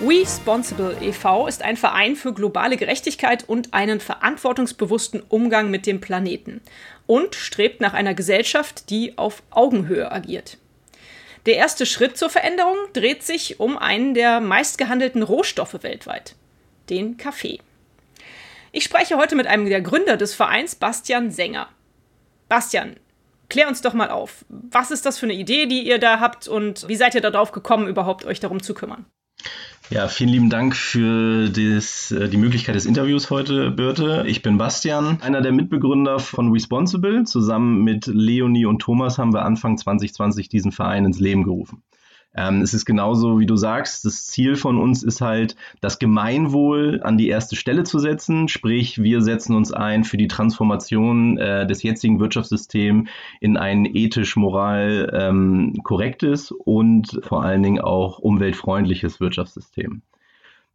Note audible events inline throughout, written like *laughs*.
We Responsible e.V. ist ein Verein für globale Gerechtigkeit und einen verantwortungsbewussten Umgang mit dem Planeten und strebt nach einer Gesellschaft, die auf Augenhöhe agiert. Der erste Schritt zur Veränderung dreht sich um einen der meistgehandelten Rohstoffe weltweit, den Kaffee. Ich spreche heute mit einem der Gründer des Vereins, Bastian Sänger. Bastian, klär uns doch mal auf. Was ist das für eine Idee, die ihr da habt und wie seid ihr darauf gekommen, überhaupt euch darum zu kümmern? Ja, vielen lieben Dank für das, äh, die Möglichkeit des Interviews heute, Birte. Ich bin Bastian, einer der Mitbegründer von Responsible. Zusammen mit Leonie und Thomas haben wir Anfang 2020 diesen Verein ins Leben gerufen. Ähm, es ist genauso, wie du sagst, das Ziel von uns ist halt, das Gemeinwohl an die erste Stelle zu setzen. Sprich, wir setzen uns ein für die Transformation äh, des jetzigen Wirtschaftssystems in ein ethisch, moral ähm, korrektes und vor allen Dingen auch umweltfreundliches Wirtschaftssystem.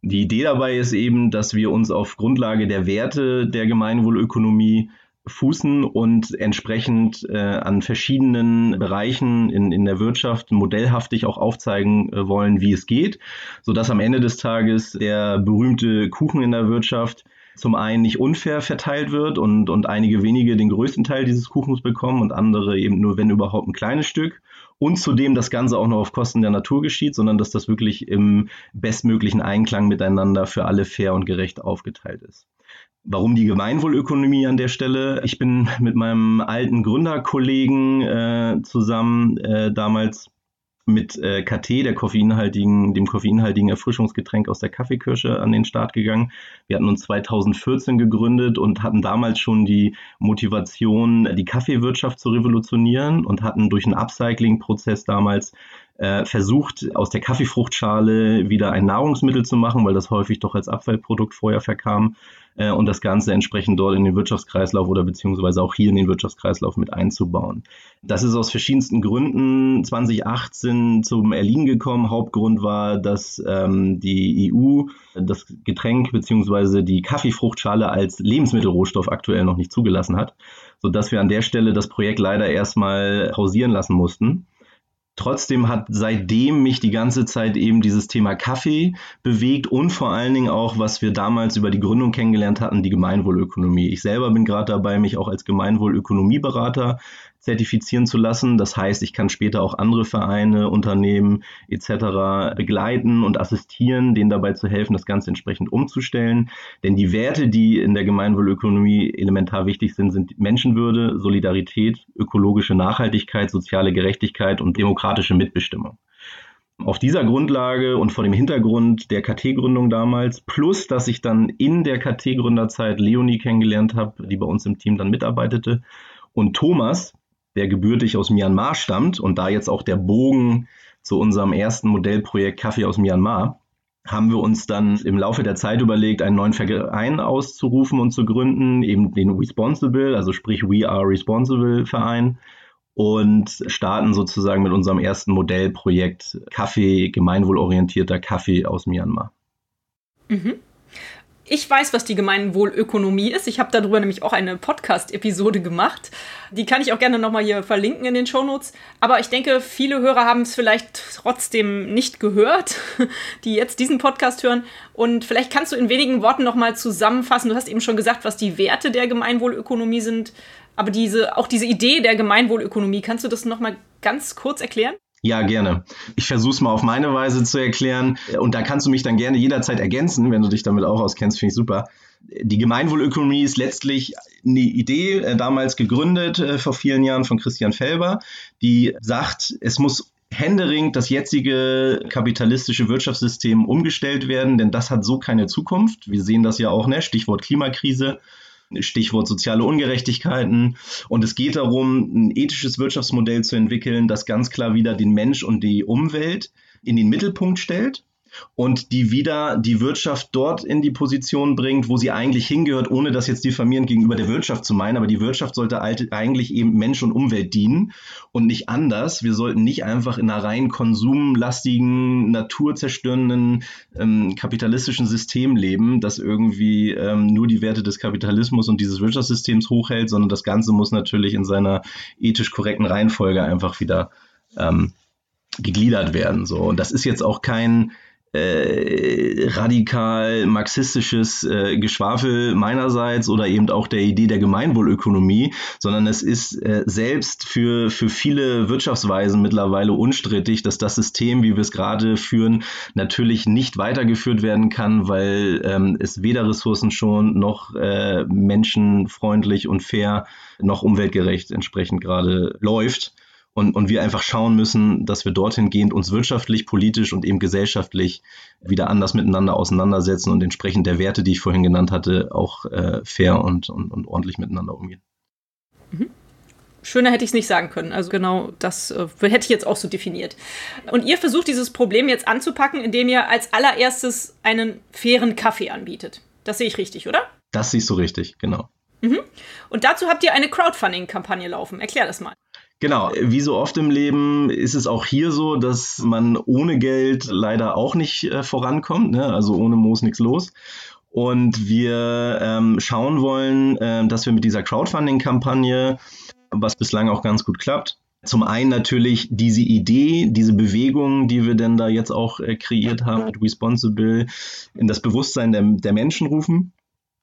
Die Idee dabei ist eben, dass wir uns auf Grundlage der Werte der Gemeinwohlökonomie fußen und entsprechend äh, an verschiedenen Bereichen in, in der Wirtschaft modellhaftig auch aufzeigen äh, wollen, wie es geht, sodass am Ende des Tages der berühmte Kuchen in der Wirtschaft zum einen nicht unfair verteilt wird und, und einige wenige den größten Teil dieses Kuchens bekommen und andere eben nur, wenn überhaupt, ein kleines Stück. Und zudem das Ganze auch noch auf Kosten der Natur geschieht, sondern dass das wirklich im bestmöglichen Einklang miteinander für alle fair und gerecht aufgeteilt ist. Warum die Gemeinwohlökonomie an der Stelle? Ich bin mit meinem alten Gründerkollegen äh, zusammen äh, damals mit äh, KT, der koffeinhaltigen, dem koffeinhaltigen Erfrischungsgetränk aus der Kaffeekirsche, an den Start gegangen. Wir hatten uns 2014 gegründet und hatten damals schon die Motivation, die Kaffeewirtschaft zu revolutionieren und hatten durch einen Upcycling-Prozess damals äh, versucht, aus der Kaffeefruchtschale wieder ein Nahrungsmittel zu machen, weil das häufig doch als Abfallprodukt vorher verkam äh, und das Ganze entsprechend dort in den Wirtschaftskreislauf oder beziehungsweise auch hier in den Wirtschaftskreislauf mit einzubauen. Das ist aus verschiedensten Gründen 2018 zum Erliegen gekommen. Hauptgrund war, dass ähm, die EU das Getränk beziehungsweise die Kaffeefruchtschale als Lebensmittelrohstoff aktuell noch nicht zugelassen hat, sodass wir an der Stelle das Projekt leider erstmal pausieren lassen mussten. Trotzdem hat seitdem mich die ganze Zeit eben dieses Thema Kaffee bewegt und vor allen Dingen auch, was wir damals über die Gründung kennengelernt hatten, die Gemeinwohlökonomie. Ich selber bin gerade dabei, mich auch als Gemeinwohlökonomieberater zertifizieren zu lassen. Das heißt, ich kann später auch andere Vereine, Unternehmen etc. begleiten und assistieren, denen dabei zu helfen, das Ganze entsprechend umzustellen. Denn die Werte, die in der Gemeinwohlökonomie elementar wichtig sind, sind Menschenwürde, Solidarität, ökologische Nachhaltigkeit, soziale Gerechtigkeit und demokratische Mitbestimmung. Auf dieser Grundlage und vor dem Hintergrund der KT-Gründung damals, plus dass ich dann in der KT-Gründerzeit Leonie kennengelernt habe, die bei uns im Team dann mitarbeitete, und Thomas, der gebürtig aus Myanmar stammt und da jetzt auch der Bogen zu unserem ersten Modellprojekt Kaffee aus Myanmar, haben wir uns dann im Laufe der Zeit überlegt, einen neuen Verein auszurufen und zu gründen, eben den Responsible, also sprich We Are Responsible Verein und starten sozusagen mit unserem ersten Modellprojekt Kaffee, gemeinwohlorientierter Kaffee aus Myanmar. Mhm. Ich weiß, was die Gemeinwohlökonomie ist. Ich habe darüber nämlich auch eine Podcast-Episode gemacht. Die kann ich auch gerne nochmal hier verlinken in den Shownotes. Aber ich denke, viele Hörer haben es vielleicht trotzdem nicht gehört, *laughs* die jetzt diesen Podcast hören. Und vielleicht kannst du in wenigen Worten nochmal zusammenfassen. Du hast eben schon gesagt, was die Werte der Gemeinwohlökonomie sind. Aber diese, auch diese Idee der Gemeinwohlökonomie, kannst du das nochmal ganz kurz erklären? Ja, gerne. Ich versuche es mal auf meine Weise zu erklären. Und da kannst du mich dann gerne jederzeit ergänzen, wenn du dich damit auch auskennst, finde ich super. Die Gemeinwohlökonomie ist letztlich eine Idee, äh, damals gegründet äh, vor vielen Jahren von Christian Felber, die sagt, es muss händeringend das jetzige kapitalistische Wirtschaftssystem umgestellt werden, denn das hat so keine Zukunft. Wir sehen das ja auch, ne? Stichwort Klimakrise. Stichwort soziale Ungerechtigkeiten. Und es geht darum, ein ethisches Wirtschaftsmodell zu entwickeln, das ganz klar wieder den Mensch und die Umwelt in den Mittelpunkt stellt und die wieder die Wirtschaft dort in die Position bringt, wo sie eigentlich hingehört, ohne das jetzt diffamierend gegenüber der Wirtschaft zu meinen. Aber die Wirtschaft sollte eigentlich eben Mensch und Umwelt dienen und nicht anders. Wir sollten nicht einfach in einer rein konsumlastigen, naturzerstörenden, ähm, kapitalistischen System leben, das irgendwie ähm, nur die Werte des Kapitalismus und dieses Wirtschaftssystems hochhält, sondern das Ganze muss natürlich in seiner ethisch korrekten Reihenfolge einfach wieder ähm, gegliedert werden. So. Und das ist jetzt auch kein äh, radikal marxistisches äh, Geschwafel meinerseits oder eben auch der Idee der Gemeinwohlökonomie, sondern es ist äh, selbst für, für viele Wirtschaftsweisen mittlerweile unstrittig, dass das System, wie wir es gerade führen, natürlich nicht weitergeführt werden kann, weil ähm, es weder Ressourcen schon noch äh, menschenfreundlich und fair noch umweltgerecht entsprechend gerade läuft und, und wir einfach schauen müssen, dass wir dorthin gehend uns wirtschaftlich, politisch und eben gesellschaftlich wieder anders miteinander auseinandersetzen und entsprechend der Werte, die ich vorhin genannt hatte, auch äh, fair und, und, und ordentlich miteinander umgehen. Mhm. Schöner hätte ich es nicht sagen können. Also genau das äh, hätte ich jetzt auch so definiert. Und ihr versucht dieses Problem jetzt anzupacken, indem ihr als allererstes einen fairen Kaffee anbietet. Das sehe ich richtig, oder? Das siehst du richtig, genau. Mhm. Und dazu habt ihr eine Crowdfunding-Kampagne laufen. Erklär das mal. Genau, wie so oft im Leben ist es auch hier so, dass man ohne Geld leider auch nicht äh, vorankommt. Ne? Also ohne Moos nichts los. Und wir ähm, schauen wollen, äh, dass wir mit dieser Crowdfunding-Kampagne, was bislang auch ganz gut klappt, zum einen natürlich diese Idee, diese Bewegung, die wir denn da jetzt auch äh, kreiert haben mit Responsible, in das Bewusstsein der, der Menschen rufen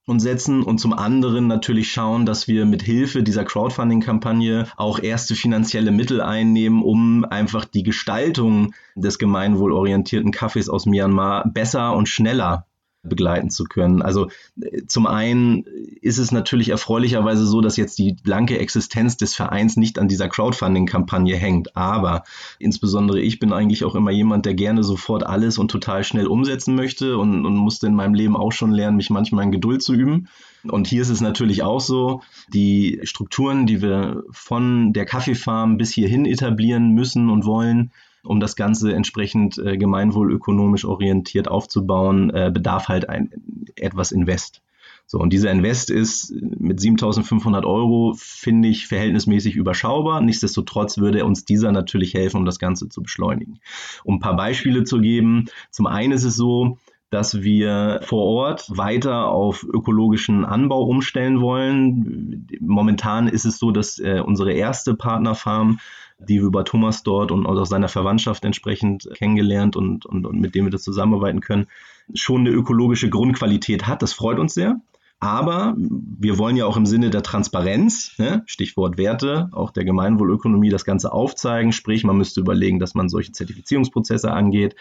und setzen und zum anderen natürlich schauen, dass wir mit Hilfe dieser Crowdfunding-Kampagne auch erste finanzielle Mittel einnehmen, um einfach die Gestaltung des gemeinwohlorientierten Kaffees aus Myanmar besser und schneller begleiten zu können. Also äh, zum einen ist es natürlich erfreulicherweise so, dass jetzt die blanke Existenz des Vereins nicht an dieser Crowdfunding-Kampagne hängt. Aber insbesondere ich bin eigentlich auch immer jemand, der gerne sofort alles und total schnell umsetzen möchte und, und musste in meinem Leben auch schon lernen, mich manchmal in Geduld zu üben. Und hier ist es natürlich auch so, die Strukturen, die wir von der Kaffeefarm bis hierhin etablieren müssen und wollen, um das Ganze entsprechend äh, gemeinwohlökonomisch orientiert aufzubauen, äh, bedarf halt ein, etwas Invest. So, und dieser Invest ist mit 7500 Euro, finde ich, verhältnismäßig überschaubar. Nichtsdestotrotz würde uns dieser natürlich helfen, um das Ganze zu beschleunigen. Um ein paar Beispiele zu geben. Zum einen ist es so, dass wir vor Ort weiter auf ökologischen Anbau umstellen wollen. Momentan ist es so, dass äh, unsere erste Partnerfarm die wir über Thomas dort und aus seiner Verwandtschaft entsprechend kennengelernt und, und, und mit dem wir das zusammenarbeiten können, schon eine ökologische Grundqualität hat. Das freut uns sehr. Aber wir wollen ja auch im Sinne der Transparenz, ne, Stichwort Werte, auch der Gemeinwohlökonomie das Ganze aufzeigen. Sprich, man müsste überlegen, dass man solche Zertifizierungsprozesse angeht.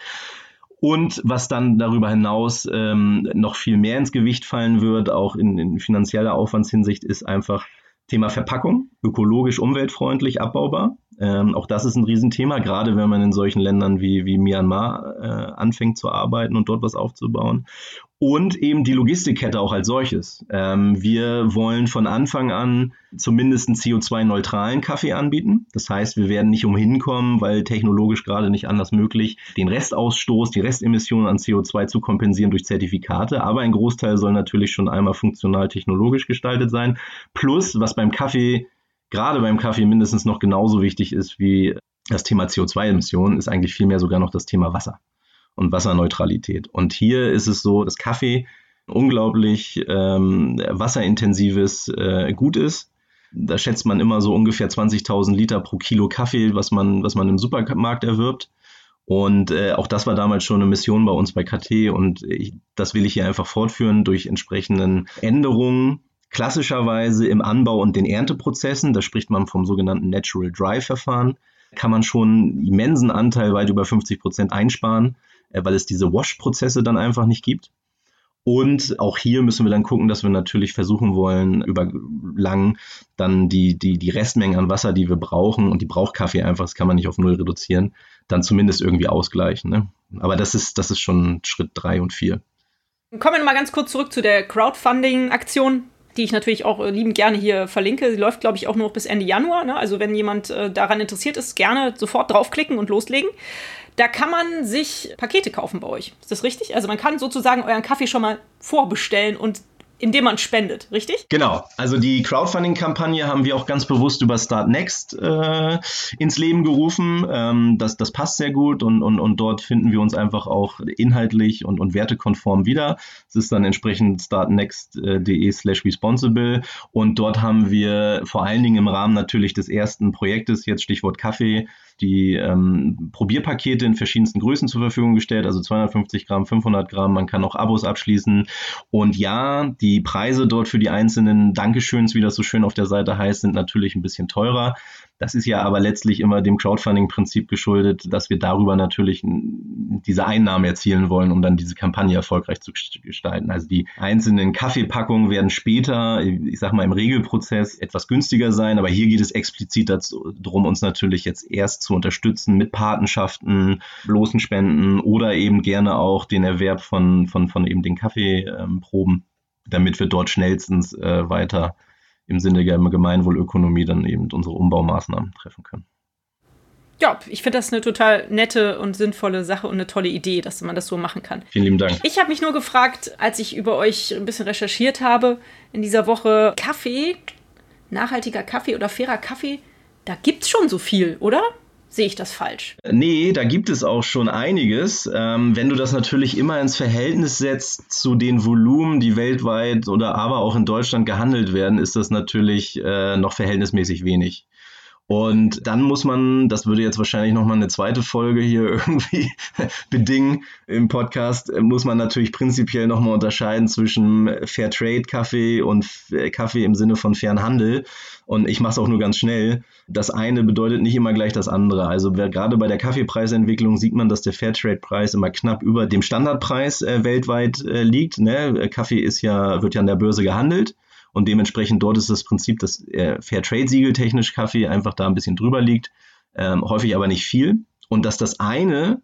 Und was dann darüber hinaus ähm, noch viel mehr ins Gewicht fallen wird, auch in, in finanzieller Aufwandshinsicht, ist einfach Thema Verpackung, ökologisch, umweltfreundlich, abbaubar. Ähm, auch das ist ein Riesenthema, gerade wenn man in solchen Ländern wie, wie Myanmar äh, anfängt zu arbeiten und dort was aufzubauen. Und eben die Logistikkette auch als solches. Ähm, wir wollen von Anfang an zumindest einen CO2-neutralen Kaffee anbieten. Das heißt, wir werden nicht umhin kommen, weil technologisch gerade nicht anders möglich, den Restausstoß, die Restemissionen an CO2 zu kompensieren durch Zertifikate. Aber ein Großteil soll natürlich schon einmal funktional technologisch gestaltet sein. Plus, was beim Kaffee gerade beim Kaffee mindestens noch genauso wichtig ist wie das Thema CO2-Emissionen, ist eigentlich vielmehr sogar noch das Thema Wasser und Wasserneutralität. Und hier ist es so, dass Kaffee unglaublich ähm, wasserintensives äh, Gut ist. Da schätzt man immer so ungefähr 20.000 Liter pro Kilo Kaffee, was man, was man im Supermarkt erwirbt. Und äh, auch das war damals schon eine Mission bei uns bei KT und ich, das will ich hier einfach fortführen durch entsprechenden Änderungen Klassischerweise im Anbau und den Ernteprozessen, da spricht man vom sogenannten Natural Dry Verfahren, kann man schon einen immensen Anteil weit über 50 Prozent einsparen, weil es diese Wash-Prozesse dann einfach nicht gibt. Und auch hier müssen wir dann gucken, dass wir natürlich versuchen wollen, über lang dann die, die, die Restmengen an Wasser, die wir brauchen, und die braucht Kaffee einfach, das kann man nicht auf Null reduzieren, dann zumindest irgendwie ausgleichen. Ne? Aber das ist, das ist schon Schritt drei und vier. Kommen wir nochmal ganz kurz zurück zu der Crowdfunding-Aktion die ich natürlich auch äh, liebend gerne hier verlinke. Sie läuft, glaube ich, auch nur bis Ende Januar. Ne? Also wenn jemand äh, daran interessiert ist, gerne sofort draufklicken und loslegen. Da kann man sich Pakete kaufen bei euch. Ist das richtig? Also man kann sozusagen euren Kaffee schon mal vorbestellen und indem man spendet, richtig? Genau. Also die Crowdfunding-Kampagne haben wir auch ganz bewusst über Start Next äh, ins Leben gerufen. Ähm, das, das passt sehr gut und, und, und dort finden wir uns einfach auch inhaltlich und, und wertekonform wieder. Es ist dann entsprechend startnext.de slash responsible und dort haben wir vor allen Dingen im Rahmen natürlich des ersten Projektes, jetzt Stichwort Kaffee, die ähm, Probierpakete in verschiedensten Größen zur Verfügung gestellt, also 250 Gramm, 500 Gramm. Man kann auch Abos abschließen. Und ja, die Preise dort für die einzelnen Dankeschöns, wie das so schön auf der Seite heißt, sind natürlich ein bisschen teurer. Das ist ja aber letztlich immer dem Crowdfunding-Prinzip geschuldet, dass wir darüber natürlich diese Einnahmen erzielen wollen, um dann diese Kampagne erfolgreich zu gestalten. Also die einzelnen Kaffeepackungen werden später, ich sag mal im Regelprozess, etwas günstiger sein, aber hier geht es explizit darum, uns natürlich jetzt erst zu unterstützen mit Patenschaften, bloßen Spenden oder eben gerne auch den Erwerb von, von, von eben den Kaffeeproben, damit wir dort schnellstens äh, weiter im Sinne der Gemeinwohlökonomie dann eben unsere Umbaumaßnahmen treffen können. Ja, ich finde das eine total nette und sinnvolle Sache und eine tolle Idee, dass man das so machen kann. Vielen lieben Dank. Ich habe mich nur gefragt, als ich über euch ein bisschen recherchiert habe in dieser Woche, Kaffee, nachhaltiger Kaffee oder fairer Kaffee, da gibt es schon so viel, oder? Sehe ich das falsch? Nee, da gibt es auch schon einiges. Ähm, wenn du das natürlich immer ins Verhältnis setzt zu den Volumen, die weltweit oder aber auch in Deutschland gehandelt werden, ist das natürlich äh, noch verhältnismäßig wenig. Und dann muss man, das würde jetzt wahrscheinlich nochmal eine zweite Folge hier *laughs* irgendwie bedingen im Podcast, muss man natürlich prinzipiell nochmal unterscheiden zwischen Fairtrade Kaffee und Kaffee im Sinne von fairen Handel. Und ich mache es auch nur ganz schnell. Das eine bedeutet nicht immer gleich das andere. Also gerade bei der Kaffeepreisentwicklung sieht man, dass der Fairtrade-Preis immer knapp über dem Standardpreis äh, weltweit äh, liegt. Ne? Kaffee ist ja, wird ja an der Börse gehandelt. Und dementsprechend dort ist das Prinzip, dass äh, Fairtrade-Siegel technisch Kaffee einfach da ein bisschen drüber liegt, ähm, häufig aber nicht viel. Und dass das eine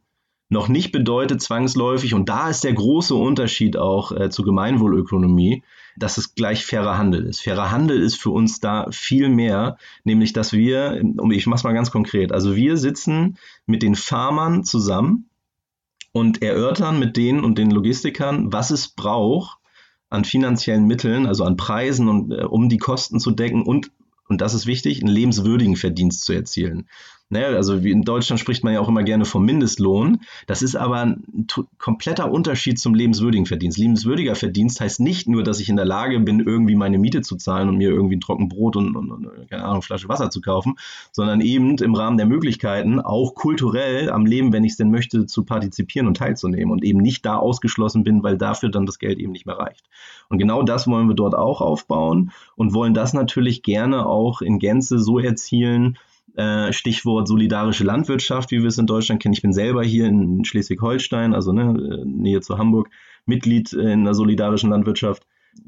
noch nicht bedeutet zwangsläufig, und da ist der große Unterschied auch äh, zur Gemeinwohlökonomie, dass es gleich fairer Handel ist. Fairer Handel ist für uns da viel mehr, nämlich dass wir, ich mache es mal ganz konkret, also wir sitzen mit den Farmern zusammen und erörtern mit denen und den Logistikern, was es braucht, an finanziellen Mitteln, also an Preisen und äh, um die Kosten zu decken und und das ist wichtig, einen lebenswürdigen Verdienst zu erzielen. Ne, also wie in Deutschland spricht man ja auch immer gerne vom Mindestlohn. Das ist aber ein kompletter Unterschied zum lebenswürdigen Verdienst. Lebenswürdiger Verdienst heißt nicht nur, dass ich in der Lage bin, irgendwie meine Miete zu zahlen und mir irgendwie ein trocken Brot und, und, und keine Ahnung, Flasche Wasser zu kaufen, sondern eben im Rahmen der Möglichkeiten auch kulturell am Leben, wenn ich es denn möchte, zu partizipieren und teilzunehmen und eben nicht da ausgeschlossen bin, weil dafür dann das Geld eben nicht mehr reicht. Und genau das wollen wir dort auch aufbauen und wollen das natürlich gerne auch in Gänze so erzielen, äh, Stichwort solidarische Landwirtschaft, wie wir es in Deutschland kennen. Ich bin selber hier in Schleswig-Holstein, also ne, Nähe zu Hamburg, Mitglied in der solidarischen Landwirtschaft.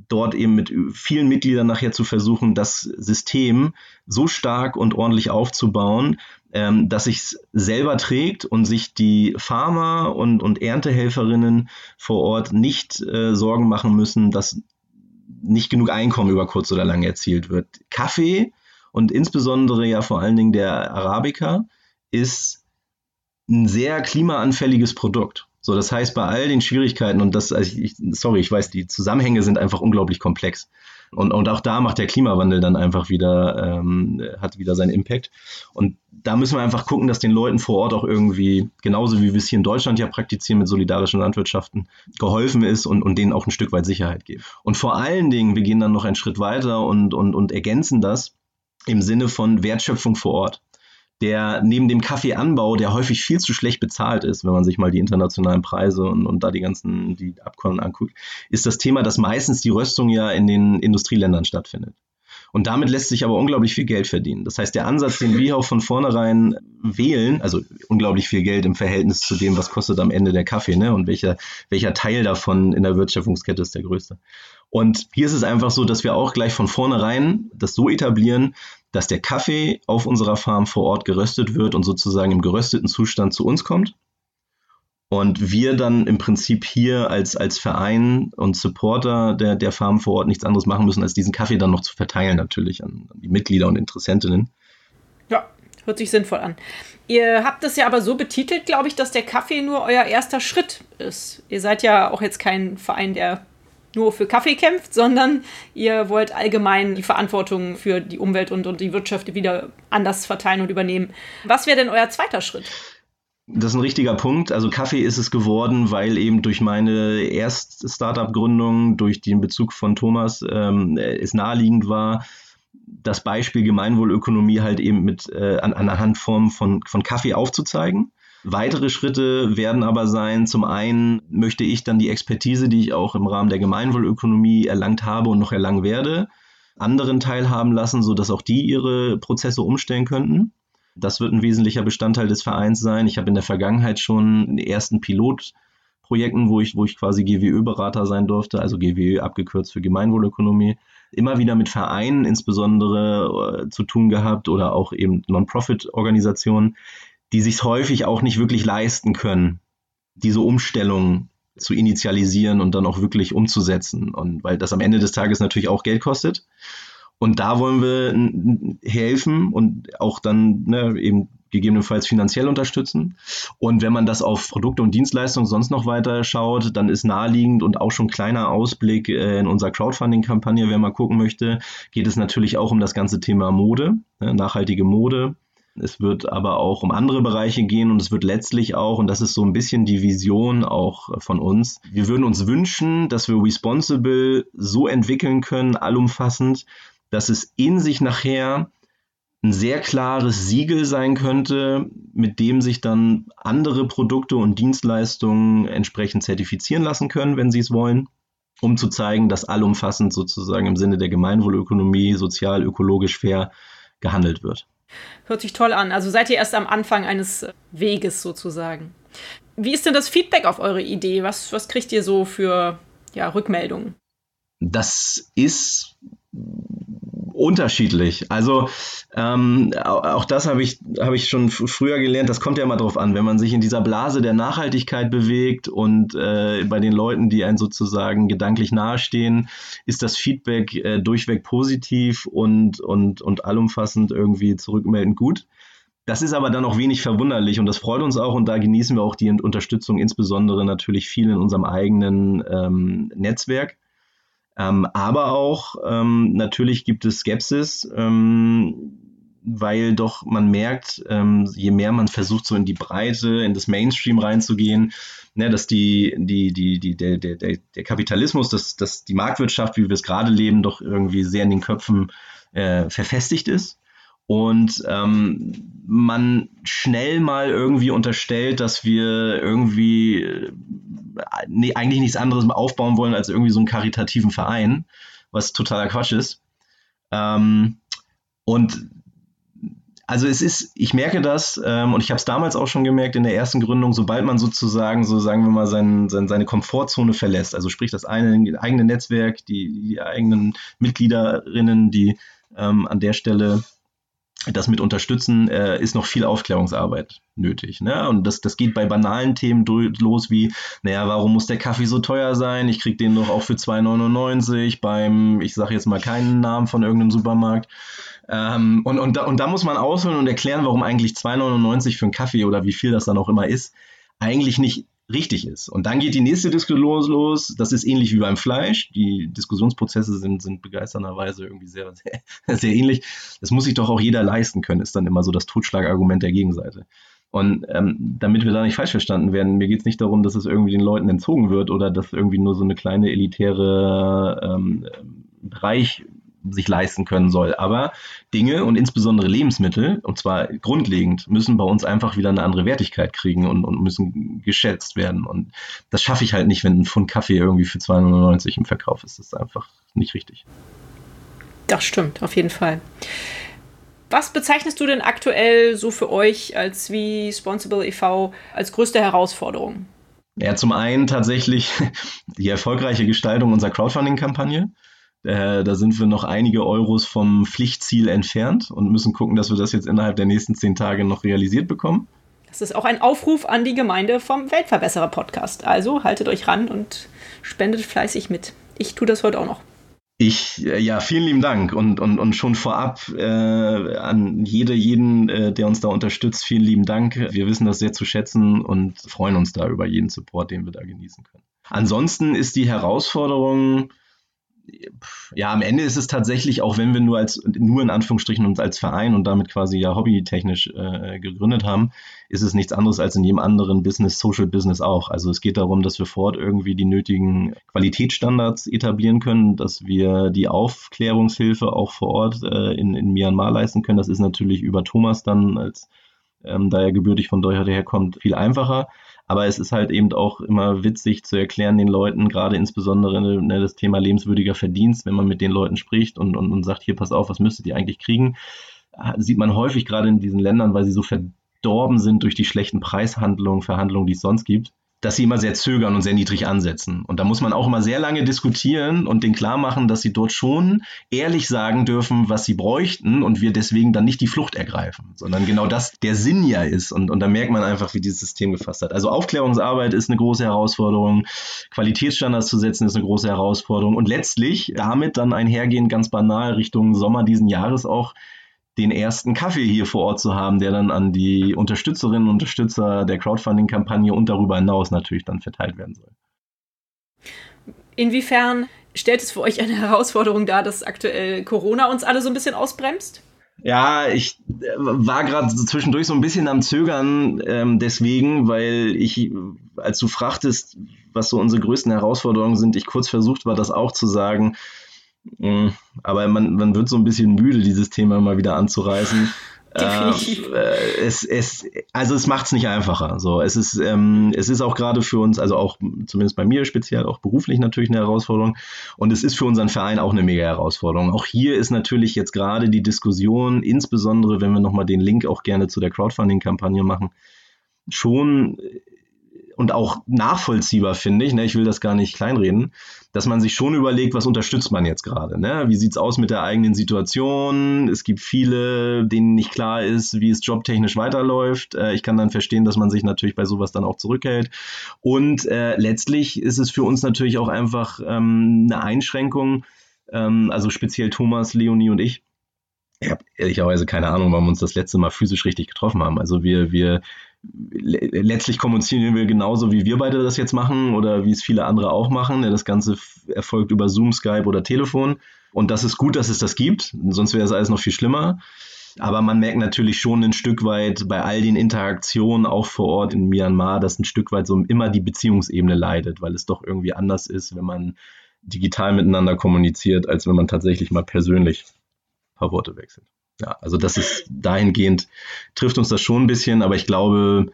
Dort eben mit vielen Mitgliedern nachher zu versuchen, das System so stark und ordentlich aufzubauen, ähm, dass sich selber trägt und sich die Farmer und, und Erntehelferinnen vor Ort nicht äh, Sorgen machen müssen, dass nicht genug Einkommen über kurz oder lang erzielt wird. Kaffee und insbesondere ja vor allen Dingen der Arabica ist ein sehr klimaanfälliges Produkt. So, das heißt, bei all den Schwierigkeiten und das, also ich, sorry, ich weiß, die Zusammenhänge sind einfach unglaublich komplex. Und, und auch da macht der Klimawandel dann einfach wieder, ähm, hat wieder seinen Impact. Und da müssen wir einfach gucken, dass den Leuten vor Ort auch irgendwie, genauso wie wir es hier in Deutschland ja praktizieren mit solidarischen Landwirtschaften, geholfen ist und, und denen auch ein Stück weit Sicherheit geben. Und vor allen Dingen, wir gehen dann noch einen Schritt weiter und, und, und ergänzen das im Sinne von Wertschöpfung vor Ort. Der neben dem Kaffeeanbau, der häufig viel zu schlecht bezahlt ist, wenn man sich mal die internationalen Preise und, und da die ganzen die Abkommen anguckt, ist das Thema, dass meistens die Röstung ja in den Industrieländern stattfindet. Und damit lässt sich aber unglaublich viel Geld verdienen. Das heißt, der Ansatz, den wir auch von vornherein wählen, also unglaublich viel Geld im Verhältnis zu dem, was kostet am Ende der Kaffee, ne? Und welcher, welcher Teil davon in der Wertschöpfungskette ist der größte. Und hier ist es einfach so, dass wir auch gleich von vornherein das so etablieren, dass der Kaffee auf unserer Farm vor Ort geröstet wird und sozusagen im gerösteten Zustand zu uns kommt. Und wir dann im Prinzip hier als, als Verein und Supporter der, der Farm vor Ort nichts anderes machen müssen, als diesen Kaffee dann noch zu verteilen, natürlich an, die Mitglieder und Interessentinnen. Ja, hört sich sinnvoll an. Ihr habt es ja aber so betitelt, glaube ich, dass der Kaffee nur euer erster Schritt ist. Ihr seid ja auch jetzt kein Verein, der nur für Kaffee kämpft, sondern ihr wollt allgemein die Verantwortung für die Umwelt und, und die Wirtschaft wieder anders verteilen und übernehmen. Was wäre denn euer zweiter Schritt? Das ist ein richtiger Punkt. Also Kaffee ist es geworden, weil eben durch meine erste Startup-Gründung, durch den Bezug von Thomas, ähm, es naheliegend war, das Beispiel Gemeinwohlökonomie halt eben mit äh, an, anhand von, von Kaffee aufzuzeigen. Weitere Schritte werden aber sein, zum einen möchte ich dann die Expertise, die ich auch im Rahmen der Gemeinwohlökonomie erlangt habe und noch erlangen werde, anderen teilhaben lassen, sodass auch die ihre Prozesse umstellen könnten. Das wird ein wesentlicher Bestandteil des Vereins sein. Ich habe in der Vergangenheit schon in ersten Pilotprojekten, wo ich, wo ich quasi GWÖ-Berater sein durfte, also GWÖ abgekürzt für Gemeinwohlökonomie, immer wieder mit Vereinen insbesondere äh, zu tun gehabt oder auch eben Non-Profit-Organisationen, die sich häufig auch nicht wirklich leisten können, diese Umstellung zu initialisieren und dann auch wirklich umzusetzen. Und weil das am Ende des Tages natürlich auch Geld kostet. Und da wollen wir helfen und auch dann ne, eben gegebenenfalls finanziell unterstützen. Und wenn man das auf Produkte und Dienstleistungen sonst noch weiter schaut, dann ist naheliegend und auch schon kleiner Ausblick äh, in unserer Crowdfunding-Kampagne, wer mal gucken möchte, geht es natürlich auch um das ganze Thema Mode, ne, nachhaltige Mode. Es wird aber auch um andere Bereiche gehen und es wird letztlich auch, und das ist so ein bisschen die Vision auch von uns, wir würden uns wünschen, dass wir Responsible so entwickeln können, allumfassend, dass es in sich nachher ein sehr klares Siegel sein könnte, mit dem sich dann andere Produkte und Dienstleistungen entsprechend zertifizieren lassen können, wenn sie es wollen, um zu zeigen, dass allumfassend sozusagen im Sinne der Gemeinwohlökonomie sozial, ökologisch fair gehandelt wird. Hört sich toll an. Also seid ihr erst am Anfang eines Weges sozusagen. Wie ist denn das Feedback auf eure Idee? Was, was kriegt ihr so für ja, Rückmeldungen? Das ist unterschiedlich. Also ähm, auch das habe ich, hab ich schon früher gelernt. Das kommt ja immer drauf an, wenn man sich in dieser Blase der Nachhaltigkeit bewegt und äh, bei den Leuten, die einen sozusagen gedanklich nahestehen, ist das Feedback äh, durchweg positiv und, und, und allumfassend irgendwie zurückmeldend gut. Das ist aber dann auch wenig verwunderlich und das freut uns auch und da genießen wir auch die Unterstützung, insbesondere natürlich viel in unserem eigenen ähm, Netzwerk. Ähm, aber auch ähm, natürlich gibt es Skepsis, ähm, weil doch man merkt, ähm, je mehr man versucht, so in die Breite, in das Mainstream reinzugehen, ne, dass die, die, die, die, der, der, der Kapitalismus, dass, dass die Marktwirtschaft, wie wir es gerade leben, doch irgendwie sehr in den Köpfen äh, verfestigt ist und ähm, man schnell mal irgendwie unterstellt, dass wir irgendwie äh, nee, eigentlich nichts anderes aufbauen wollen als irgendwie so einen karitativen Verein, was totaler Quatsch ist. Ähm, und also es ist, ich merke das ähm, und ich habe es damals auch schon gemerkt in der ersten Gründung, sobald man sozusagen, so sagen wir mal, sein, sein, seine Komfortzone verlässt, also sprich das eine, eigene Netzwerk, die, die eigenen Mitgliederinnen, die ähm, an der Stelle das mit unterstützen, äh, ist noch viel Aufklärungsarbeit nötig. Ne? Und das, das geht bei banalen Themen los wie, naja, warum muss der Kaffee so teuer sein? Ich krieg den doch auch für 2,99 beim, ich sage jetzt mal keinen Namen von irgendeinem Supermarkt. Ähm, und, und, da, und da muss man ausholen und erklären, warum eigentlich 2,99 für einen Kaffee oder wie viel das dann auch immer ist, eigentlich nicht richtig ist. Und dann geht die nächste Diskussion los. Das ist ähnlich wie beim Fleisch. Die Diskussionsprozesse sind, sind begeisternderweise irgendwie sehr, *laughs* sehr, sehr ähnlich. Das muss sich doch auch jeder leisten können, ist dann immer so das Totschlagargument der Gegenseite. Und ähm, damit wir da nicht falsch verstanden werden, mir geht es nicht darum, dass es irgendwie den Leuten entzogen wird oder dass irgendwie nur so eine kleine elitäre ähm, Bereich sich leisten können soll. Aber Dinge und insbesondere Lebensmittel, und zwar grundlegend, müssen bei uns einfach wieder eine andere Wertigkeit kriegen und, und müssen geschätzt werden. Und das schaffe ich halt nicht, wenn ein Pfund Kaffee irgendwie für 2,99 im Verkauf ist. Das ist einfach nicht richtig. Das stimmt, auf jeden Fall. Was bezeichnest du denn aktuell so für euch als wie Responsible e.V. als größte Herausforderung? Ja, zum einen tatsächlich *laughs* die erfolgreiche Gestaltung unserer Crowdfunding-Kampagne. Äh, da sind wir noch einige Euros vom Pflichtziel entfernt und müssen gucken, dass wir das jetzt innerhalb der nächsten zehn Tage noch realisiert bekommen. Das ist auch ein Aufruf an die Gemeinde vom Weltverbesserer Podcast. Also haltet euch ran und spendet fleißig mit. Ich tue das heute auch noch. Ich, äh, ja, vielen lieben Dank und, und, und schon vorab äh, an jede, jeden, äh, der uns da unterstützt, vielen lieben Dank. Wir wissen das sehr zu schätzen und freuen uns da über jeden Support, den wir da genießen können. Ansonsten ist die Herausforderung, ja, am Ende ist es tatsächlich, auch wenn wir nur als, nur in Anführungsstrichen uns als Verein und damit quasi ja hobbytechnisch äh, gegründet haben, ist es nichts anderes als in jedem anderen Business, Social Business auch. Also es geht darum, dass wir vor Ort irgendwie die nötigen Qualitätsstandards etablieren können, dass wir die Aufklärungshilfe auch vor Ort äh, in, in Myanmar leisten können. Das ist natürlich über Thomas dann als ähm, da er gebürtig von dort herkommt, viel einfacher. Aber es ist halt eben auch immer witzig zu erklären den Leuten, gerade insbesondere ne, das Thema lebenswürdiger Verdienst, wenn man mit den Leuten spricht und, und, und sagt, hier, pass auf, was müsstet ihr eigentlich kriegen, sieht man häufig gerade in diesen Ländern, weil sie so verdorben sind durch die schlechten Preishandlungen, Verhandlungen, die es sonst gibt, dass sie immer sehr zögern und sehr niedrig ansetzen. Und da muss man auch immer sehr lange diskutieren und denen klar machen, dass sie dort schon ehrlich sagen dürfen, was sie bräuchten und wir deswegen dann nicht die Flucht ergreifen, sondern genau das der Sinn ja ist. Und, und da merkt man einfach, wie dieses System gefasst hat. Also Aufklärungsarbeit ist eine große Herausforderung, Qualitätsstandards zu setzen ist eine große Herausforderung und letztlich damit dann einhergehend ganz banal Richtung Sommer diesen Jahres auch den ersten Kaffee hier vor Ort zu haben, der dann an die Unterstützerinnen und Unterstützer der Crowdfunding-Kampagne und darüber hinaus natürlich dann verteilt werden soll. Inwiefern stellt es für euch eine Herausforderung dar, dass aktuell Corona uns alle so ein bisschen ausbremst? Ja, ich äh, war gerade zwischendurch so ein bisschen am Zögern, ähm, deswegen, weil ich, als du fragtest, was so unsere größten Herausforderungen sind, ich kurz versucht war, das auch zu sagen. Mm, aber man, man wird so ein bisschen müde, dieses Thema mal wieder anzureißen. *laughs* Definitiv. Äh, es, es, also es macht es nicht einfacher. So, es ist, ähm, es ist auch gerade für uns, also auch zumindest bei mir speziell, auch beruflich natürlich eine Herausforderung. Und es ist für unseren Verein auch eine mega Herausforderung. Auch hier ist natürlich jetzt gerade die Diskussion, insbesondere wenn wir nochmal den Link auch gerne zu der Crowdfunding-Kampagne machen, schon und auch nachvollziehbar, finde ich, ne, ich will das gar nicht kleinreden, dass man sich schon überlegt, was unterstützt man jetzt gerade. Ne? Wie sieht es aus mit der eigenen Situation? Es gibt viele, denen nicht klar ist, wie es jobtechnisch weiterläuft. Äh, ich kann dann verstehen, dass man sich natürlich bei sowas dann auch zurückhält. Und äh, letztlich ist es für uns natürlich auch einfach ähm, eine Einschränkung, ähm, also speziell Thomas, Leonie und ich, ich habe ehrlicherweise keine Ahnung, wann wir uns das letzte Mal physisch richtig getroffen haben. Also wir, wir letztlich kommunizieren wir genauso, wie wir beide das jetzt machen oder wie es viele andere auch machen. Das Ganze erfolgt über Zoom, Skype oder Telefon. Und das ist gut, dass es das gibt, sonst wäre es alles noch viel schlimmer. Aber man merkt natürlich schon ein Stück weit bei all den Interaktionen auch vor Ort in Myanmar, dass ein Stück weit so immer die Beziehungsebene leidet, weil es doch irgendwie anders ist, wenn man digital miteinander kommuniziert, als wenn man tatsächlich mal persönlich ein paar Worte wechselt ja, also das ist dahingehend, trifft uns das schon ein bisschen, aber ich glaube,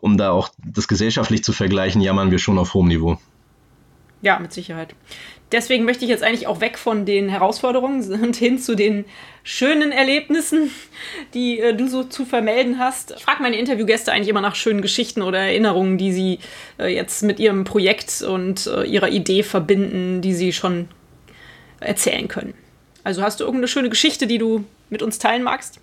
um da auch das gesellschaftlich zu vergleichen, jammern wir schon auf hohem Niveau. Ja, mit Sicherheit. Deswegen möchte ich jetzt eigentlich auch weg von den Herausforderungen *laughs* und hin zu den schönen Erlebnissen, die äh, du so zu vermelden hast. Ich frage meine Interviewgäste eigentlich immer nach schönen Geschichten oder Erinnerungen, die sie äh, jetzt mit ihrem Projekt und äh, ihrer Idee verbinden, die sie schon erzählen können. Also hast du irgendeine schöne Geschichte, die du mit uns teilen magst?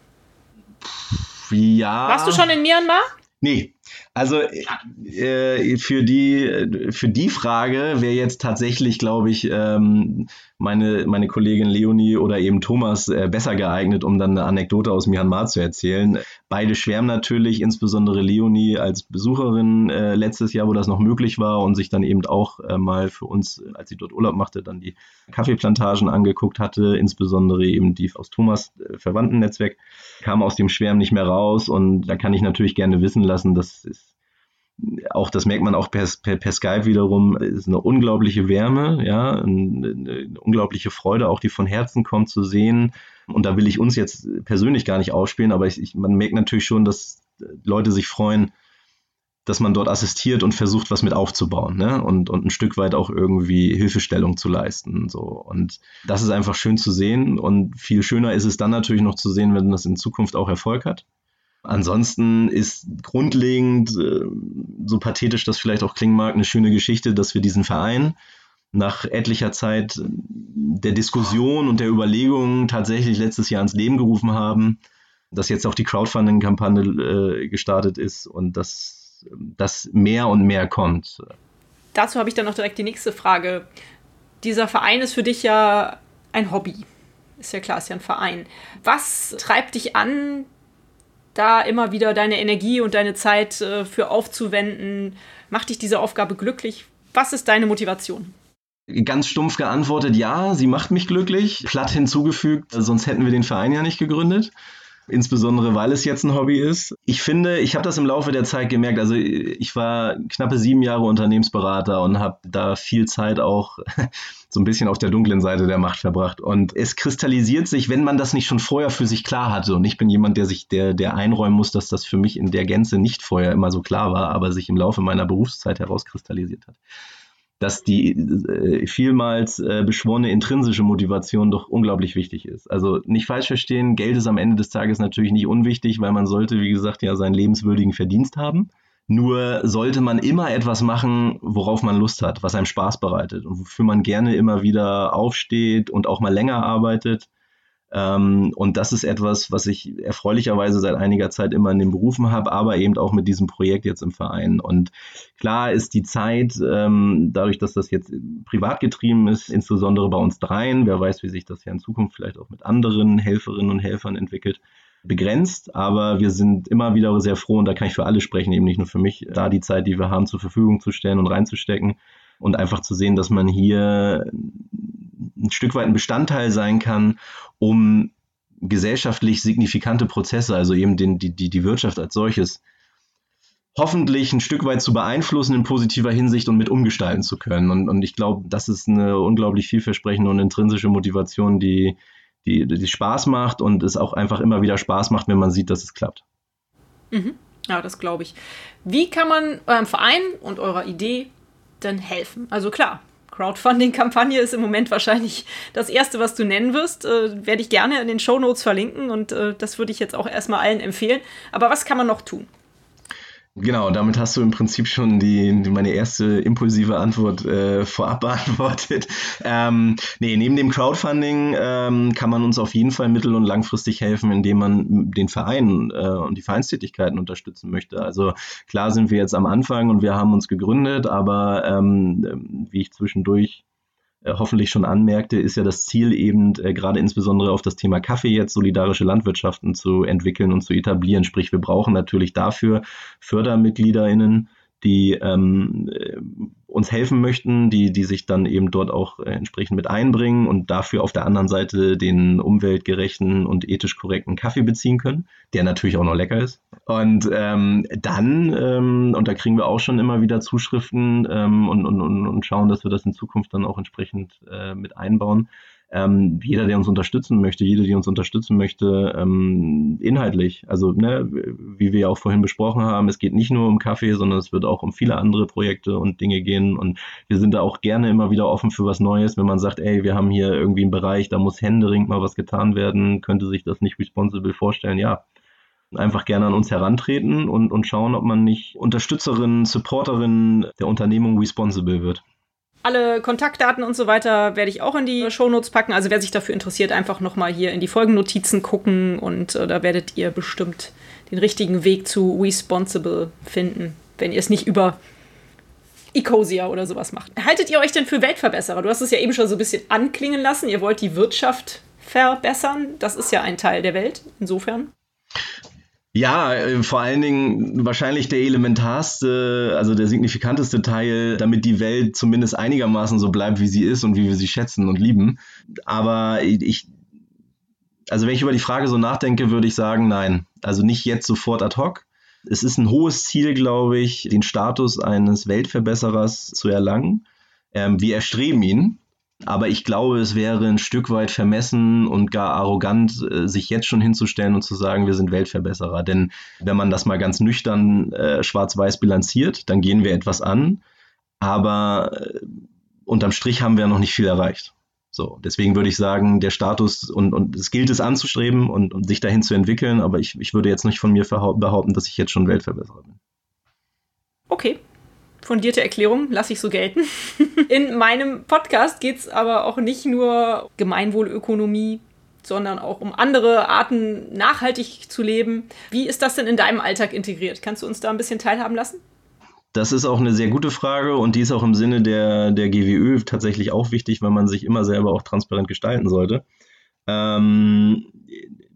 Ja. Warst du schon in Myanmar? Nee, also äh, für, die, für die Frage wäre jetzt tatsächlich, glaube ich, ähm, meine, meine Kollegin Leonie oder eben Thomas äh, besser geeignet, um dann eine Anekdote aus Myanmar zu erzählen. Beide schwärmen natürlich, insbesondere Leonie als Besucherin äh, letztes Jahr, wo das noch möglich war und sich dann eben auch äh, mal für uns, als sie dort Urlaub machte, dann die Kaffeeplantagen angeguckt hatte, insbesondere eben die aus Thomas äh, Verwandtennetzwerk, kam aus dem Schwärmen nicht mehr raus und da kann ich natürlich gerne wissen lassen, dass es auch das merkt man auch per, per, per Skype wiederum, ist eine unglaubliche Wärme, ja, eine, eine, unglaubliche Freude, auch die von Herzen kommt zu sehen. Und da will ich uns jetzt persönlich gar nicht ausspielen, aber ich, ich, man merkt natürlich schon, dass Leute sich freuen, dass man dort assistiert und versucht, was mit aufzubauen, ne? Und, und ein Stück weit auch irgendwie Hilfestellung zu leisten. So. Und das ist einfach schön zu sehen. Und viel schöner ist es dann natürlich noch zu sehen, wenn das in Zukunft auch Erfolg hat. Ansonsten ist grundlegend, äh, so pathetisch das vielleicht auch klingen mag, eine schöne Geschichte, dass wir diesen Verein nach etlicher Zeit der Diskussion und der Überlegungen tatsächlich letztes Jahr ins Leben gerufen haben, dass jetzt auch die Crowdfunding-Kampagne äh, gestartet ist und dass das mehr und mehr kommt. Dazu habe ich dann noch direkt die nächste Frage. dieser Verein ist für dich ja ein Hobby. Ist ja klar, ist ja ein Verein. Was treibt dich an, da immer wieder deine Energie und deine Zeit äh, für aufzuwenden? Macht dich diese Aufgabe glücklich? Was ist deine Motivation? Ganz stumpf geantwortet, ja, sie macht mich glücklich. Platt hinzugefügt, sonst hätten wir den Verein ja nicht gegründet insbesondere weil es jetzt ein Hobby ist. Ich finde, ich habe das im Laufe der Zeit gemerkt. Also ich war knappe sieben Jahre Unternehmensberater und habe da viel Zeit auch *laughs* so ein bisschen auf der dunklen Seite der Macht verbracht. Und es kristallisiert sich, wenn man das nicht schon vorher für sich klar hatte. Und ich bin jemand, der sich, der, der einräumen muss, dass das für mich in der Gänze nicht vorher immer so klar war, aber sich im Laufe meiner Berufszeit herauskristallisiert hat dass die äh, vielmals äh, beschworene intrinsische Motivation doch unglaublich wichtig ist. Also nicht falsch verstehen, Geld ist am Ende des Tages natürlich nicht unwichtig, weil man sollte, wie gesagt, ja seinen lebenswürdigen Verdienst haben. Nur sollte man immer etwas machen, worauf man Lust hat, was einem Spaß bereitet und wofür man gerne immer wieder aufsteht und auch mal länger arbeitet und das ist etwas, was ich erfreulicherweise seit einiger Zeit immer in den Berufen habe, aber eben auch mit diesem Projekt jetzt im Verein. Und klar ist die Zeit, ähm, dadurch, dass das jetzt privat getrieben ist, insbesondere bei uns dreien, wer weiß, wie sich das ja in Zukunft vielleicht auch mit anderen Helferinnen und Helfern entwickelt, begrenzt, aber wir sind immer wieder sehr froh und da kann ich für alle sprechen, eben nicht nur für mich, da die Zeit, die wir haben, zur Verfügung zu stellen und reinzustecken und einfach zu sehen, dass man hier ein Stück weit ein Bestandteil sein kann, um gesellschaftlich signifikante Prozesse, also eben den, die, die, die Wirtschaft als solches, hoffentlich ein Stück weit zu beeinflussen in positiver Hinsicht und mit umgestalten zu können. Und, und ich glaube, das ist eine unglaublich vielversprechende und intrinsische Motivation, die, die, die Spaß macht und es auch einfach immer wieder Spaß macht, wenn man sieht, dass es klappt. Mhm. Ja, das glaube ich. Wie kann man eurem Verein und eurer Idee denn helfen? Also klar, Crowdfunding-Kampagne ist im Moment wahrscheinlich das Erste, was du nennen wirst. Äh, Werde ich gerne in den Show Notes verlinken und äh, das würde ich jetzt auch erstmal allen empfehlen. Aber was kann man noch tun? Genau, damit hast du im Prinzip schon die, meine erste impulsive Antwort äh, vorab *laughs* beantwortet. Ähm, nee, neben dem Crowdfunding ähm, kann man uns auf jeden Fall mittel- und langfristig helfen, indem man den Verein äh, und die Vereinstätigkeiten unterstützen möchte. Also klar sind wir jetzt am Anfang und wir haben uns gegründet, aber ähm, wie ich zwischendurch hoffentlich schon anmerkte, ist ja das Ziel eben äh, gerade insbesondere auf das Thema Kaffee jetzt solidarische Landwirtschaften zu entwickeln und zu etablieren. Sprich, wir brauchen natürlich dafür FördermitgliederInnen, die ähm, äh, uns helfen möchten, die, die sich dann eben dort auch äh, entsprechend mit einbringen und dafür auf der anderen Seite den umweltgerechten und ethisch korrekten Kaffee beziehen können, der natürlich auch noch lecker ist. Und ähm, dann, ähm, und da kriegen wir auch schon immer wieder Zuschriften ähm, und, und, und schauen, dass wir das in Zukunft dann auch entsprechend äh, mit einbauen, ähm, jeder, der uns unterstützen möchte, jede, die uns unterstützen möchte, ähm, inhaltlich. Also, ne, wie wir ja auch vorhin besprochen haben, es geht nicht nur um Kaffee, sondern es wird auch um viele andere Projekte und Dinge gehen. Und wir sind da auch gerne immer wieder offen für was Neues. Wenn man sagt, ey, wir haben hier irgendwie einen Bereich, da muss händeringend mal was getan werden, könnte sich das nicht responsible vorstellen, ja. Einfach gerne an uns herantreten und, und schauen, ob man nicht Unterstützerin, Supporterin der Unternehmung responsible wird. Alle Kontaktdaten und so weiter werde ich auch in die Shownotes packen. Also wer sich dafür interessiert, einfach nochmal hier in die Folgennotizen gucken und äh, da werdet ihr bestimmt den richtigen Weg zu Responsible finden, wenn ihr es nicht über Ecosia oder sowas macht. Haltet ihr euch denn für Weltverbesserer? Du hast es ja eben schon so ein bisschen anklingen lassen. Ihr wollt die Wirtschaft verbessern. Das ist ja ein Teil der Welt, insofern. Ja, äh, vor allen Dingen wahrscheinlich der elementarste, also der signifikanteste Teil, damit die Welt zumindest einigermaßen so bleibt, wie sie ist und wie wir sie schätzen und lieben. Aber ich, also wenn ich über die Frage so nachdenke, würde ich sagen, nein. Also nicht jetzt sofort ad hoc. Es ist ein hohes Ziel, glaube ich, den Status eines Weltverbesserers zu erlangen. Ähm, wir erstreben ihn. Aber ich glaube, es wäre ein Stück weit vermessen und gar arrogant, äh, sich jetzt schon hinzustellen und zu sagen, wir sind Weltverbesserer. Denn wenn man das mal ganz nüchtern äh, schwarz-weiß bilanziert, dann gehen wir etwas an. Aber äh, unterm Strich haben wir noch nicht viel erreicht. So, deswegen würde ich sagen, der Status und, und es gilt es anzustreben und, und sich dahin zu entwickeln, aber ich, ich würde jetzt nicht von mir behaupten, dass ich jetzt schon Weltverbesserer bin. Okay, fundierte Erklärung, lasse ich so gelten. *laughs* In meinem Podcast geht es aber auch nicht nur Gemeinwohlökonomie, sondern auch um andere Arten nachhaltig zu leben. Wie ist das denn in deinem Alltag integriert? Kannst du uns da ein bisschen teilhaben lassen? Das ist auch eine sehr gute Frage und die ist auch im Sinne der, der GWÖ tatsächlich auch wichtig, weil man sich immer selber auch transparent gestalten sollte. Ähm,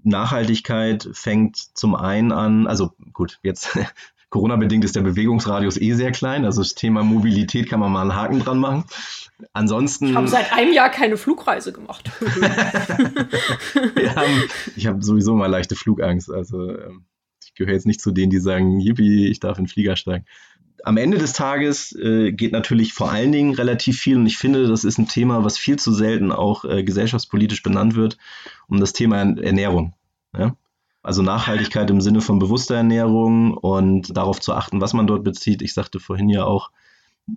Nachhaltigkeit fängt zum einen an, also gut, jetzt Corona-bedingt ist der Bewegungsradius eh sehr klein, also das Thema Mobilität kann man mal einen Haken dran machen. Ansonsten. Ich habe seit einem Jahr keine Flugreise gemacht. *laughs* *laughs* haben, ich habe sowieso mal leichte Flugangst, also ähm, ich gehöre jetzt nicht zu denen, die sagen, yippie, ich darf in den Flieger steigen. Am Ende des Tages äh, geht natürlich vor allen Dingen relativ viel und ich finde, das ist ein Thema, was viel zu selten auch äh, gesellschaftspolitisch benannt wird, um das Thema Ernährung. Ja? Also Nachhaltigkeit im Sinne von bewusster Ernährung und darauf zu achten, was man dort bezieht. Ich sagte vorhin ja auch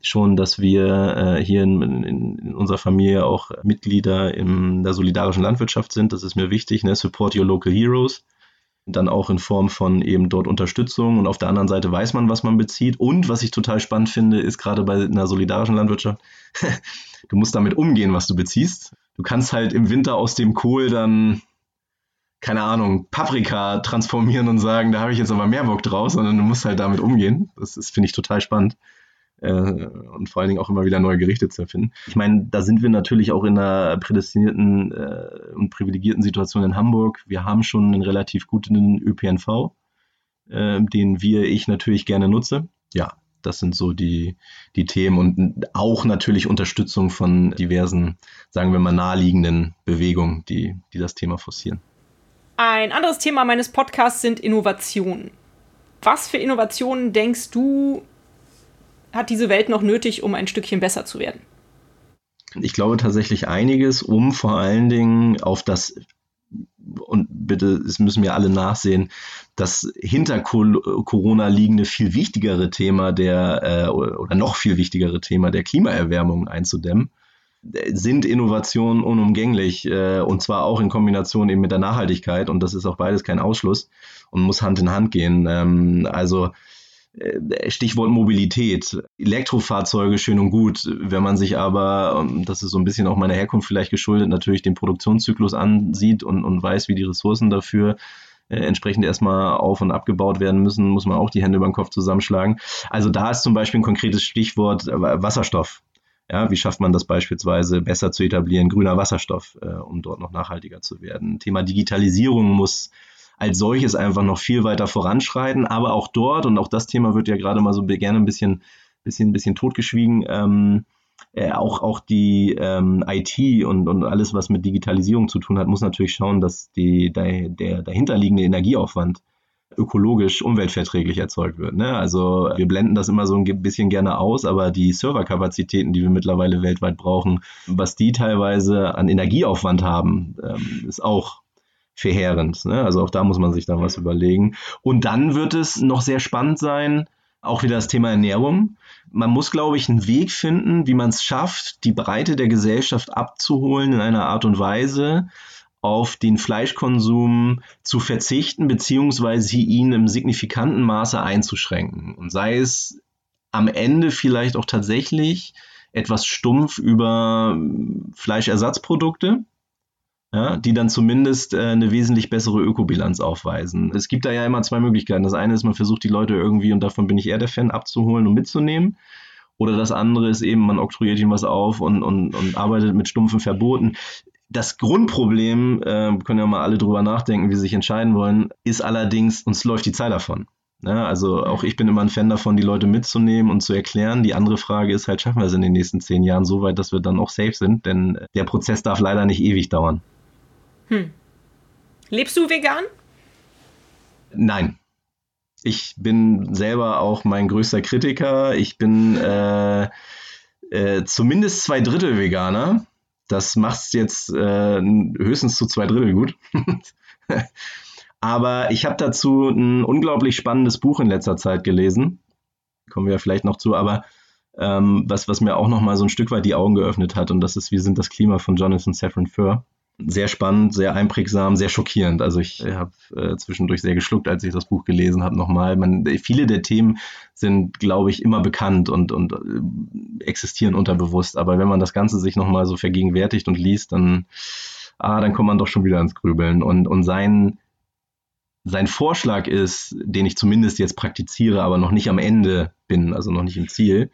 schon, dass wir äh, hier in, in, in, unserer Familie auch Mitglieder in der solidarischen Landwirtschaft sind. Das ist mir wichtig. Ne? Support your local heroes. Dann auch in Form von eben dort Unterstützung und auf der anderen Seite weiß man, was man bezieht. Und was ich total spannend finde, ist gerade bei einer solidarischen Landwirtschaft, *laughs* du musst damit umgehen, was du beziehst. Du kannst halt im Winter aus dem Kohl dann keine Ahnung, Paprika transformieren und sagen, da habe ich jetzt aber mehr Bock draus, sondern du musst halt damit umgehen. Das finde ich, total spannend. Äh, und vor allen Dingen auch immer wieder neue Gerichte zu erfinden. Ich meine, da sind wir natürlich auch in einer prädestinierten äh, und privilegierten Situation in Hamburg. Wir haben schon einen relativ guten ÖPNV, äh, den wir, ich natürlich gerne nutze. Ja, das sind so die, die Themen und auch natürlich Unterstützung von diversen, sagen wir mal, naheliegenden Bewegungen, die, die das Thema forcieren. Ein anderes Thema meines Podcasts sind Innovationen. Was für Innovationen denkst du, hat diese Welt noch nötig, um ein Stückchen besser zu werden? Ich glaube tatsächlich einiges, um vor allen Dingen auf das und bitte, es müssen wir alle nachsehen, das hinter Corona liegende viel wichtigere Thema der äh, oder noch viel wichtigere Thema der Klimaerwärmung einzudämmen sind Innovationen unumgänglich äh, und zwar auch in Kombination eben mit der Nachhaltigkeit und das ist auch beides kein Ausschluss und muss Hand in Hand gehen. Ähm, also äh, Stichwort Mobilität. Elektrofahrzeuge schön und gut. Wenn man sich aber, ähm, das ist so ein bisschen auch meiner Herkunft vielleicht geschuldet, natürlich den Produktionszyklus ansieht und, und weiß, wie die Ressourcen dafür äh, entsprechend erstmal auf und abgebaut werden müssen, muss man auch die Hände über den Kopf zusammenschlagen. Also da ist zum Beispiel ein konkretes Stichwort äh, Wasserstoff. Ja, wie schafft man das beispielsweise besser zu etablieren, grüner Wasserstoff, äh, um dort noch nachhaltiger zu werden? Thema Digitalisierung muss als solches einfach noch viel weiter voranschreiten, aber auch dort, und auch das Thema wird ja gerade mal so gerne ein bisschen, bisschen, bisschen totgeschwiegen, ähm, äh, auch, auch die ähm, IT und, und alles, was mit Digitalisierung zu tun hat, muss natürlich schauen, dass die, der, der dahinterliegende Energieaufwand ökologisch umweltverträglich erzeugt wird. Ne? Also wir blenden das immer so ein bisschen gerne aus, aber die Serverkapazitäten, die wir mittlerweile weltweit brauchen, was die teilweise an Energieaufwand haben, ähm, ist auch verheerend. Ne? Also auch da muss man sich dann was überlegen. Und dann wird es noch sehr spannend sein, auch wieder das Thema Ernährung. Man muss, glaube ich, einen Weg finden, wie man es schafft, die Breite der Gesellschaft abzuholen in einer Art und Weise, auf den Fleischkonsum zu verzichten, beziehungsweise ihn im signifikanten Maße einzuschränken. Und sei es am Ende vielleicht auch tatsächlich etwas stumpf über Fleischersatzprodukte, ja, die dann zumindest äh, eine wesentlich bessere Ökobilanz aufweisen. Es gibt da ja immer zwei Möglichkeiten. Das eine ist, man versucht die Leute irgendwie, und davon bin ich eher der Fan, abzuholen und mitzunehmen. Oder das andere ist eben, man oktroyiert ihm was auf und, und, und arbeitet mit stumpfen Verboten das Grundproblem, äh, können ja mal alle drüber nachdenken, wie sie sich entscheiden wollen, ist allerdings, uns läuft die Zeit davon. Ja, also auch ich bin immer ein Fan davon, die Leute mitzunehmen und zu erklären. Die andere Frage ist halt, schaffen wir es in den nächsten zehn Jahren so weit, dass wir dann auch safe sind? Denn der Prozess darf leider nicht ewig dauern. Hm. Lebst du vegan? Nein. Ich bin selber auch mein größter Kritiker. Ich bin äh, äh, zumindest zwei Drittel Veganer. Das macht es jetzt äh, höchstens zu zwei Drittel gut. *laughs* Aber ich habe dazu ein unglaublich spannendes Buch in letzter Zeit gelesen. Kommen wir ja vielleicht noch zu, aber ähm, was, was mir auch noch mal so ein Stück weit die Augen geöffnet hat, und das ist Wir sind das Klima von Jonathan Safran Foer sehr spannend, sehr einprägsam, sehr schockierend. Also ich habe äh, zwischendurch sehr geschluckt, als ich das Buch gelesen habe nochmal. Man, viele der Themen sind, glaube ich, immer bekannt und, und äh, existieren unterbewusst. Aber wenn man das Ganze sich nochmal so vergegenwärtigt und liest, dann, ah, dann kommt man doch schon wieder ins Grübeln. Und, und sein, sein Vorschlag ist, den ich zumindest jetzt praktiziere, aber noch nicht am Ende bin, also noch nicht im Ziel,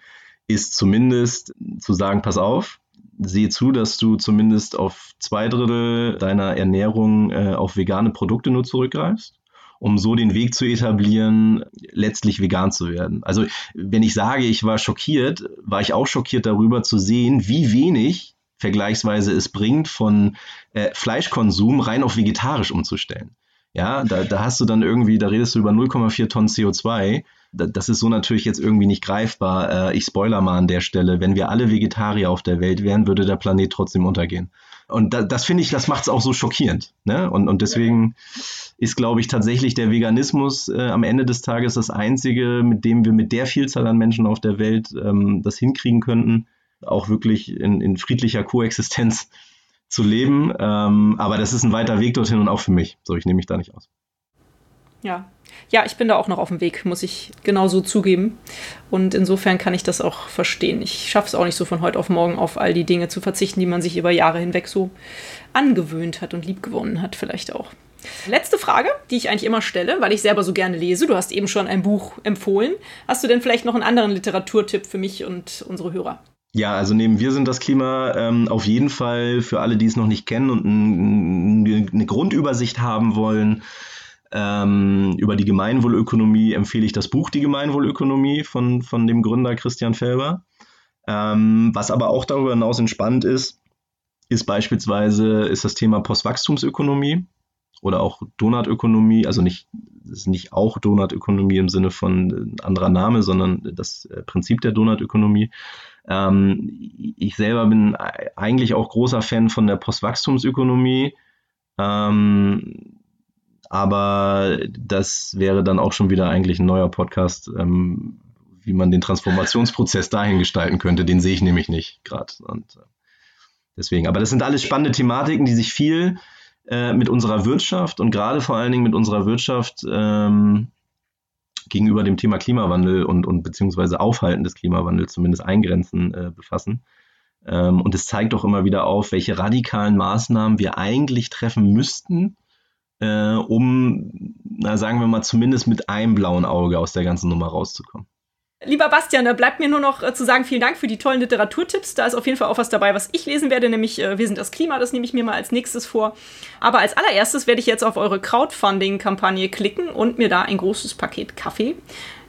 ist zumindest zu sagen, pass auf, sehe zu, dass du zumindest auf zwei Drittel deiner Ernährung äh, auf vegane Produkte nur zurückgreifst um so den Weg zu etablieren, letztlich vegan zu werden. Also wenn ich sage, ich war schockiert, war ich auch schockiert darüber zu sehen, wie wenig vergleichsweise es bringt, von äh, Fleischkonsum rein auf vegetarisch umzustellen. Ja, da, da hast du dann irgendwie, da redest du über 0,4 Tonnen CO2. Das ist so natürlich jetzt irgendwie nicht greifbar. Äh, ich spoiler mal an der Stelle. Wenn wir alle Vegetarier auf der Welt wären, würde der Planet trotzdem untergehen. Und da, das finde ich, das macht es auch so schockierend. Ne? Und, und deswegen ist, glaube ich, tatsächlich der Veganismus äh, am Ende des Tages das Einzige, mit dem wir mit der Vielzahl an Menschen auf der Welt ähm, das hinkriegen könnten, auch wirklich in, in friedlicher Koexistenz zu leben. Ähm, aber das ist ein weiter Weg dorthin und auch für mich. So, ich nehme mich da nicht aus. Ja. Ja, ich bin da auch noch auf dem Weg, muss ich genauso zugeben. Und insofern kann ich das auch verstehen. Ich schaffe es auch nicht so von heute auf morgen auf all die Dinge zu verzichten, die man sich über Jahre hinweg so angewöhnt hat und liebgewonnen hat, vielleicht auch. Letzte Frage, die ich eigentlich immer stelle, weil ich selber so gerne lese. Du hast eben schon ein Buch empfohlen. Hast du denn vielleicht noch einen anderen Literaturtipp für mich und unsere Hörer? Ja, also neben Wir sind das Klima ähm, auf jeden Fall für alle, die es noch nicht kennen und ein, eine Grundübersicht haben wollen ähm, über die Gemeinwohlökonomie, empfehle ich das Buch Die Gemeinwohlökonomie von, von dem Gründer Christian Felber. Ähm, was aber auch darüber hinaus entspannt ist, ist beispielsweise ist das Thema Postwachstumsökonomie oder auch Donutökonomie, also nicht, ist nicht auch Donutökonomie im Sinne von anderer Name, sondern das äh, Prinzip der Donutökonomie. Ähm, ich selber bin eigentlich auch großer Fan von der Postwachstumsökonomie. Ähm, aber das wäre dann auch schon wieder eigentlich ein neuer Podcast, ähm, wie man den Transformationsprozess dahin gestalten könnte. Den sehe ich nämlich nicht gerade. Und äh, deswegen, aber das sind alles spannende Thematiken, die sich viel äh, mit unserer Wirtschaft und gerade vor allen Dingen mit unserer Wirtschaft ähm, gegenüber dem Thema Klimawandel und, und beziehungsweise Aufhalten des Klimawandels zumindest eingrenzen äh, befassen. Ähm, und es zeigt auch immer wieder auf, welche radikalen Maßnahmen wir eigentlich treffen müssten, äh, um, na, sagen wir mal, zumindest mit einem blauen Auge aus der ganzen Nummer rauszukommen. Lieber Bastian, da bleibt mir nur noch äh, zu sagen, vielen Dank für die tollen Literaturtipps. Da ist auf jeden Fall auch was dabei, was ich lesen werde, nämlich äh, Wir sind das Klima, das nehme ich mir mal als nächstes vor. Aber als allererstes werde ich jetzt auf eure Crowdfunding-Kampagne klicken und mir da ein großes Paket Kaffee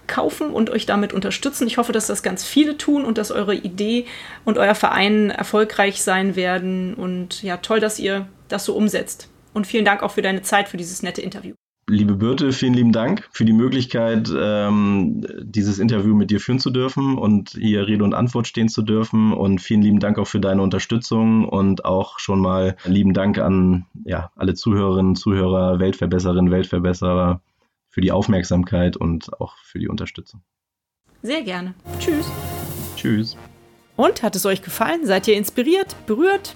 kaufen und euch damit unterstützen. Ich hoffe, dass das ganz viele tun und dass eure Idee und euer Verein erfolgreich sein werden. Und ja, toll, dass ihr das so umsetzt. Und vielen Dank auch für deine Zeit, für dieses nette Interview. Liebe Birte, vielen lieben Dank für die Möglichkeit, ähm, dieses Interview mit dir führen zu dürfen und hier Rede und Antwort stehen zu dürfen. Und vielen lieben Dank auch für deine Unterstützung und auch schon mal lieben Dank an ja, alle Zuhörerinnen, Zuhörer, Weltverbesserinnen, Weltverbesserer für die Aufmerksamkeit und auch für die Unterstützung. Sehr gerne. Tschüss. Tschüss. Und hat es euch gefallen? Seid ihr inspiriert, berührt?